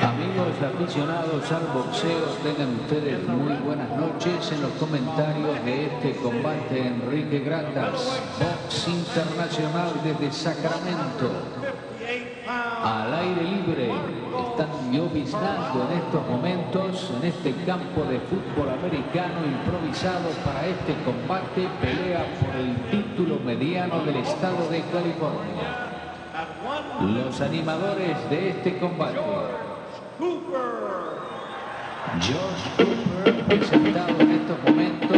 Amigos aficionados al boxeo, tengan ustedes muy buenas noches en los comentarios de este combate. Enrique Gratas, Box Internacional desde Sacramento. Al aire libre están lloviznando en estos momentos en este campo de fútbol americano improvisado para este combate. Pelea por el título mediano del estado de California. Los animadores de este combate Cooper. George Cooper, presentado en estos momentos.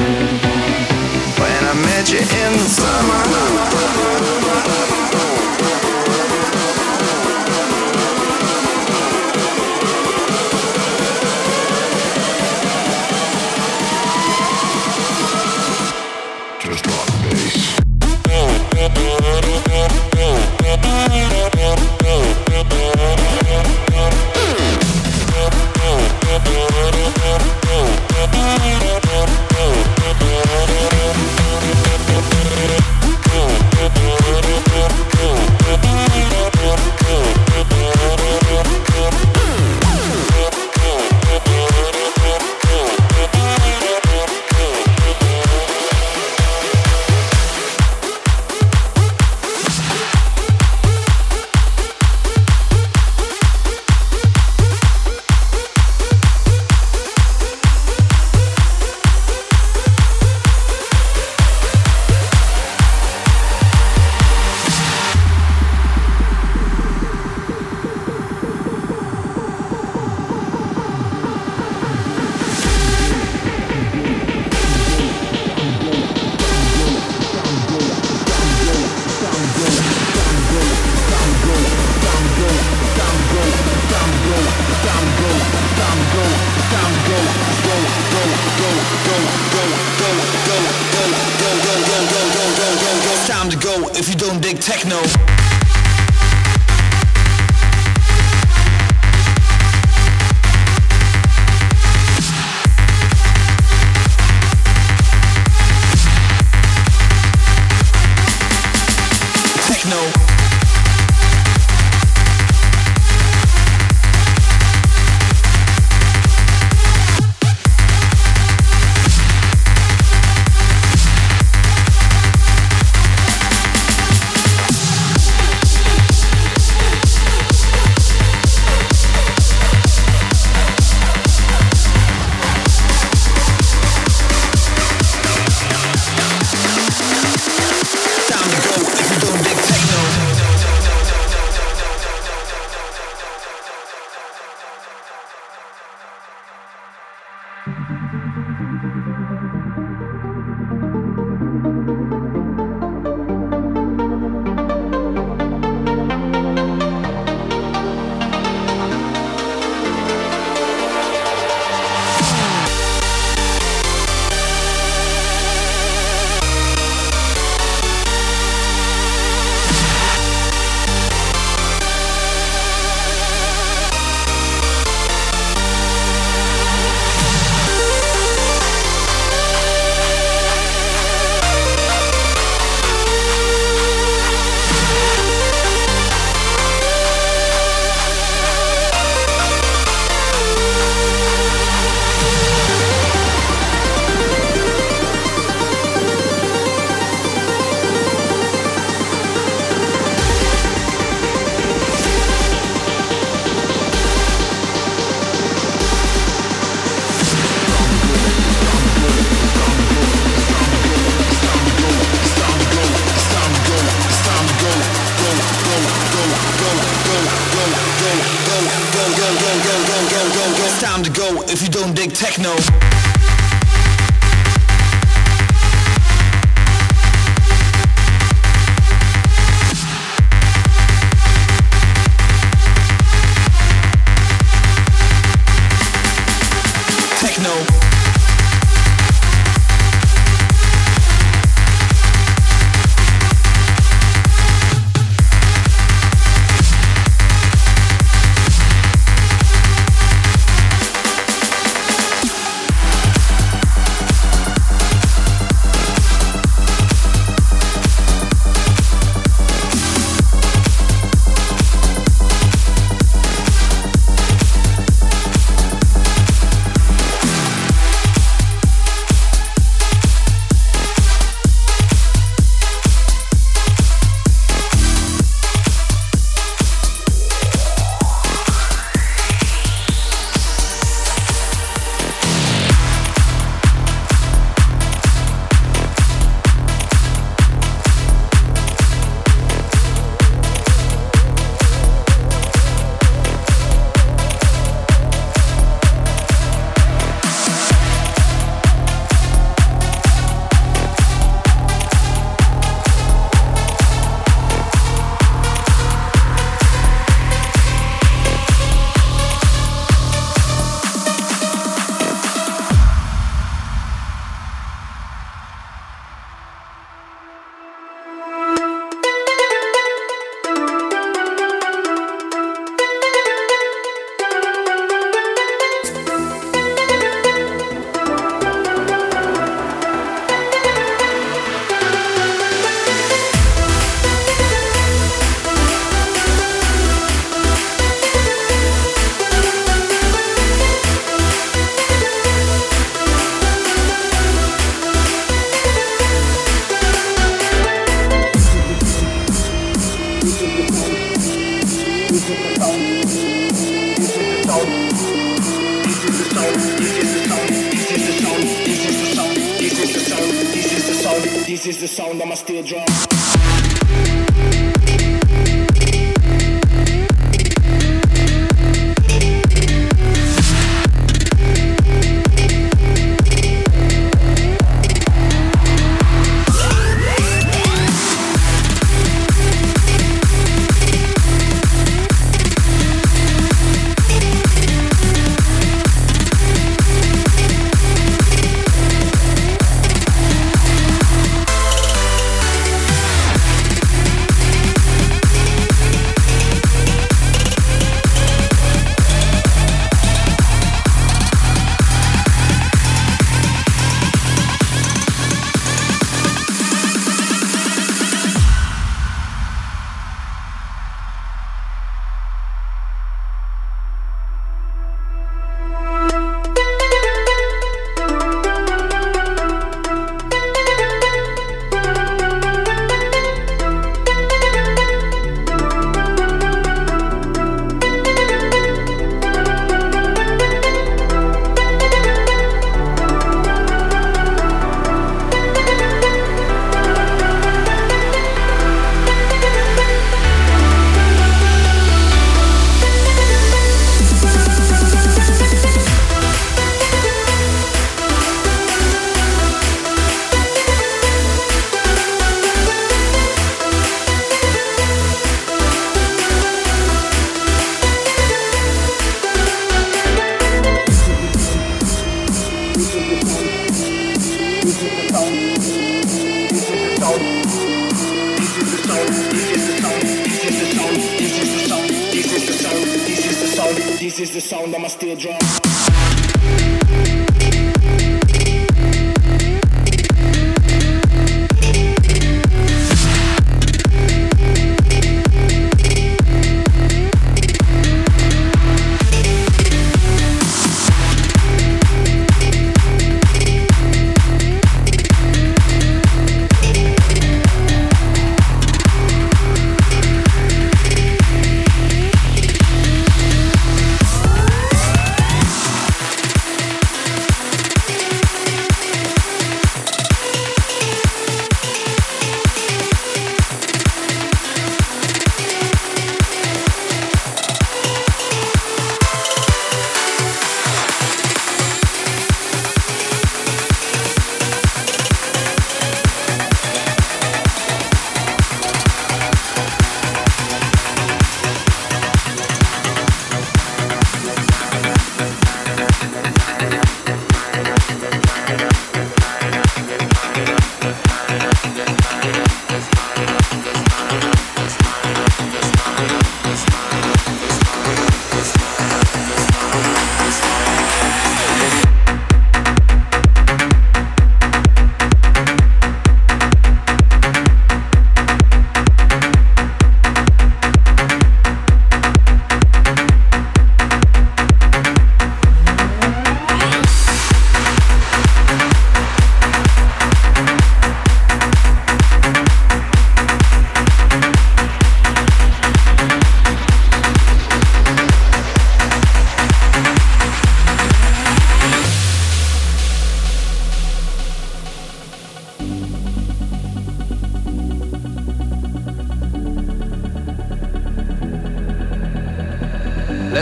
Catch you in the summer. Just rock bass.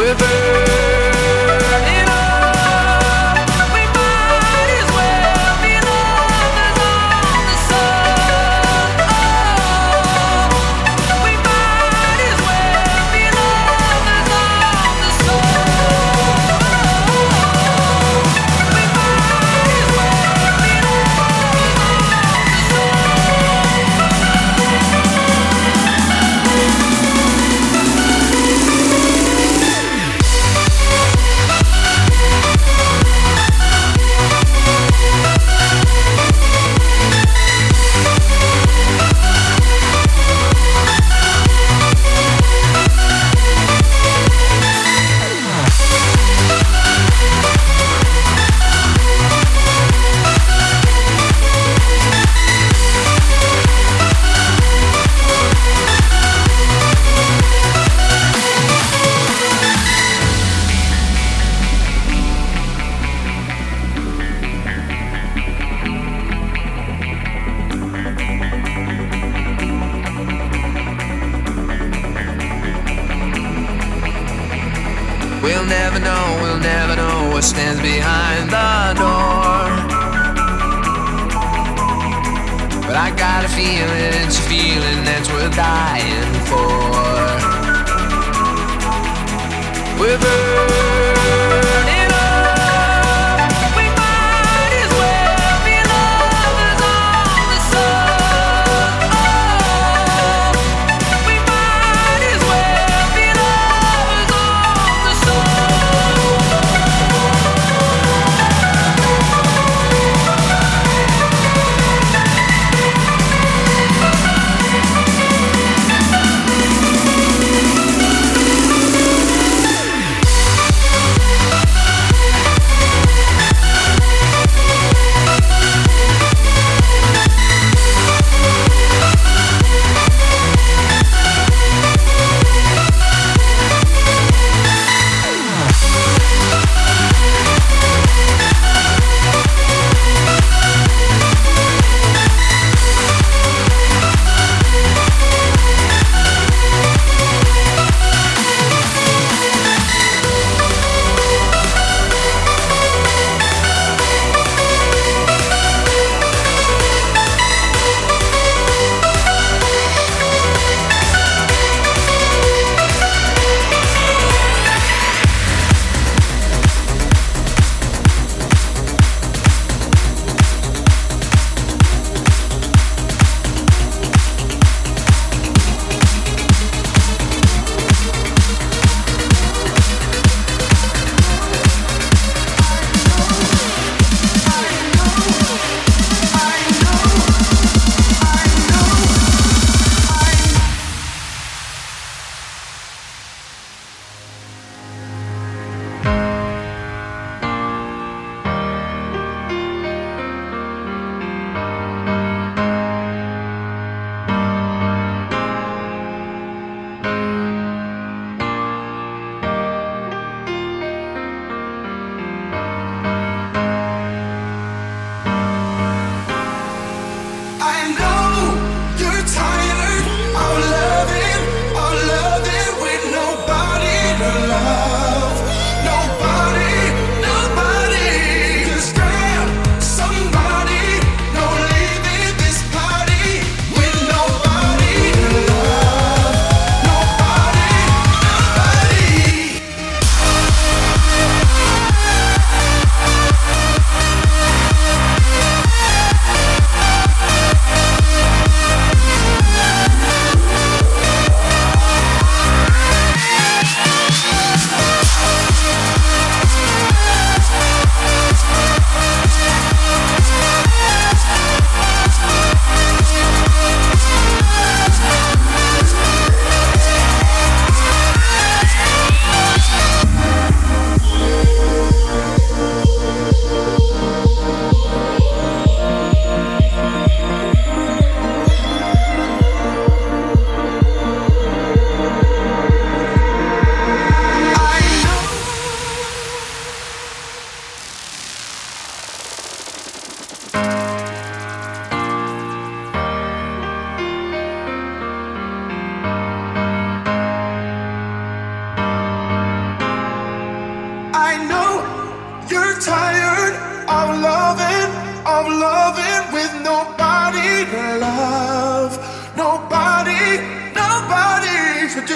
We're burning. That's worth dying for. We're burning.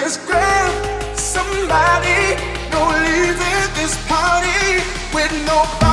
Cause girl, somebody, no leaving this party with nobody.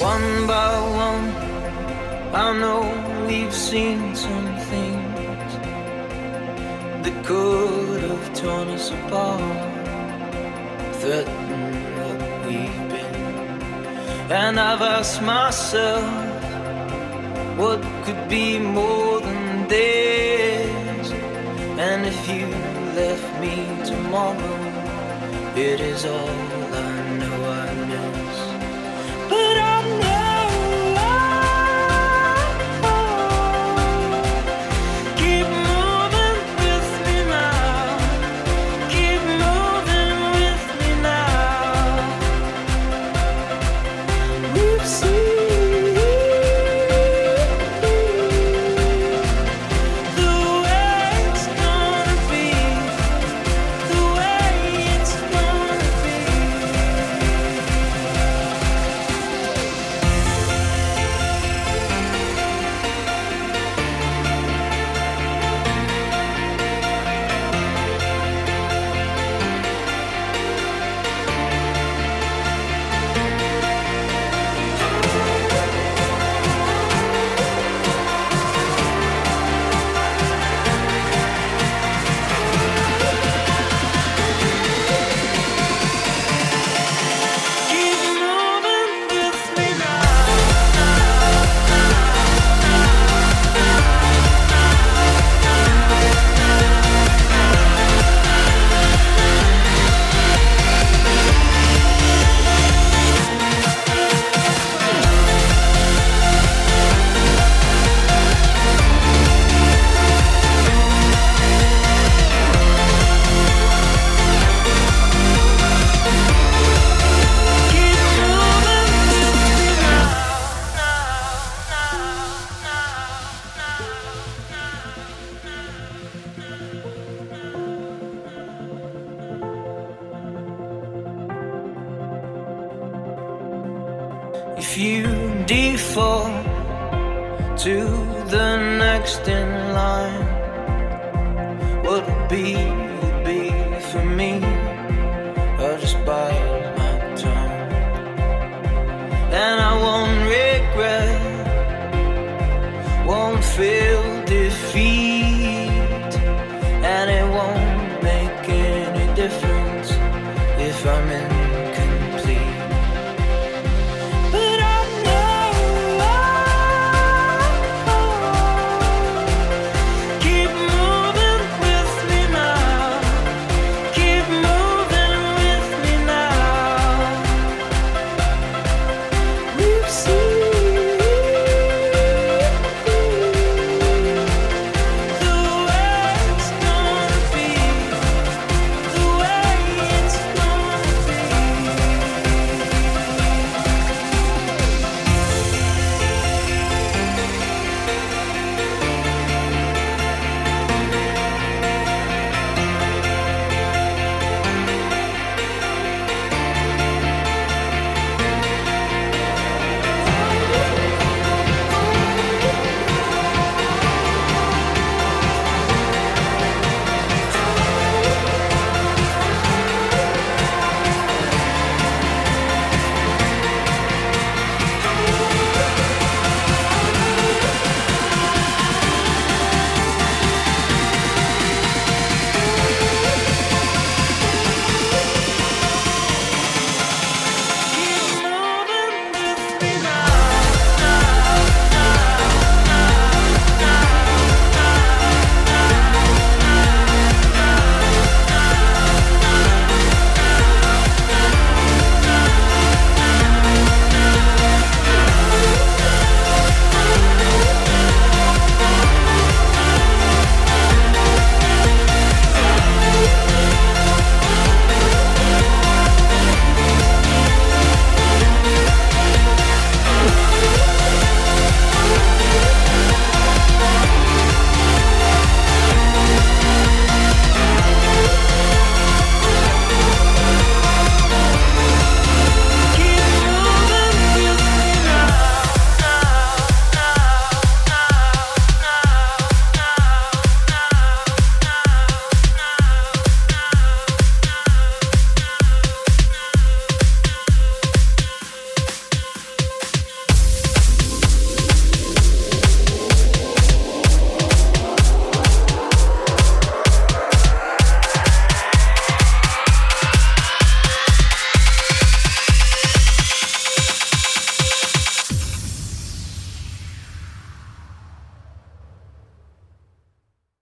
One by one, I know we've seen some things that could have torn us apart, threatened what we've been. And I've asked myself, what could be more than this? And if you left me tomorrow, it is all.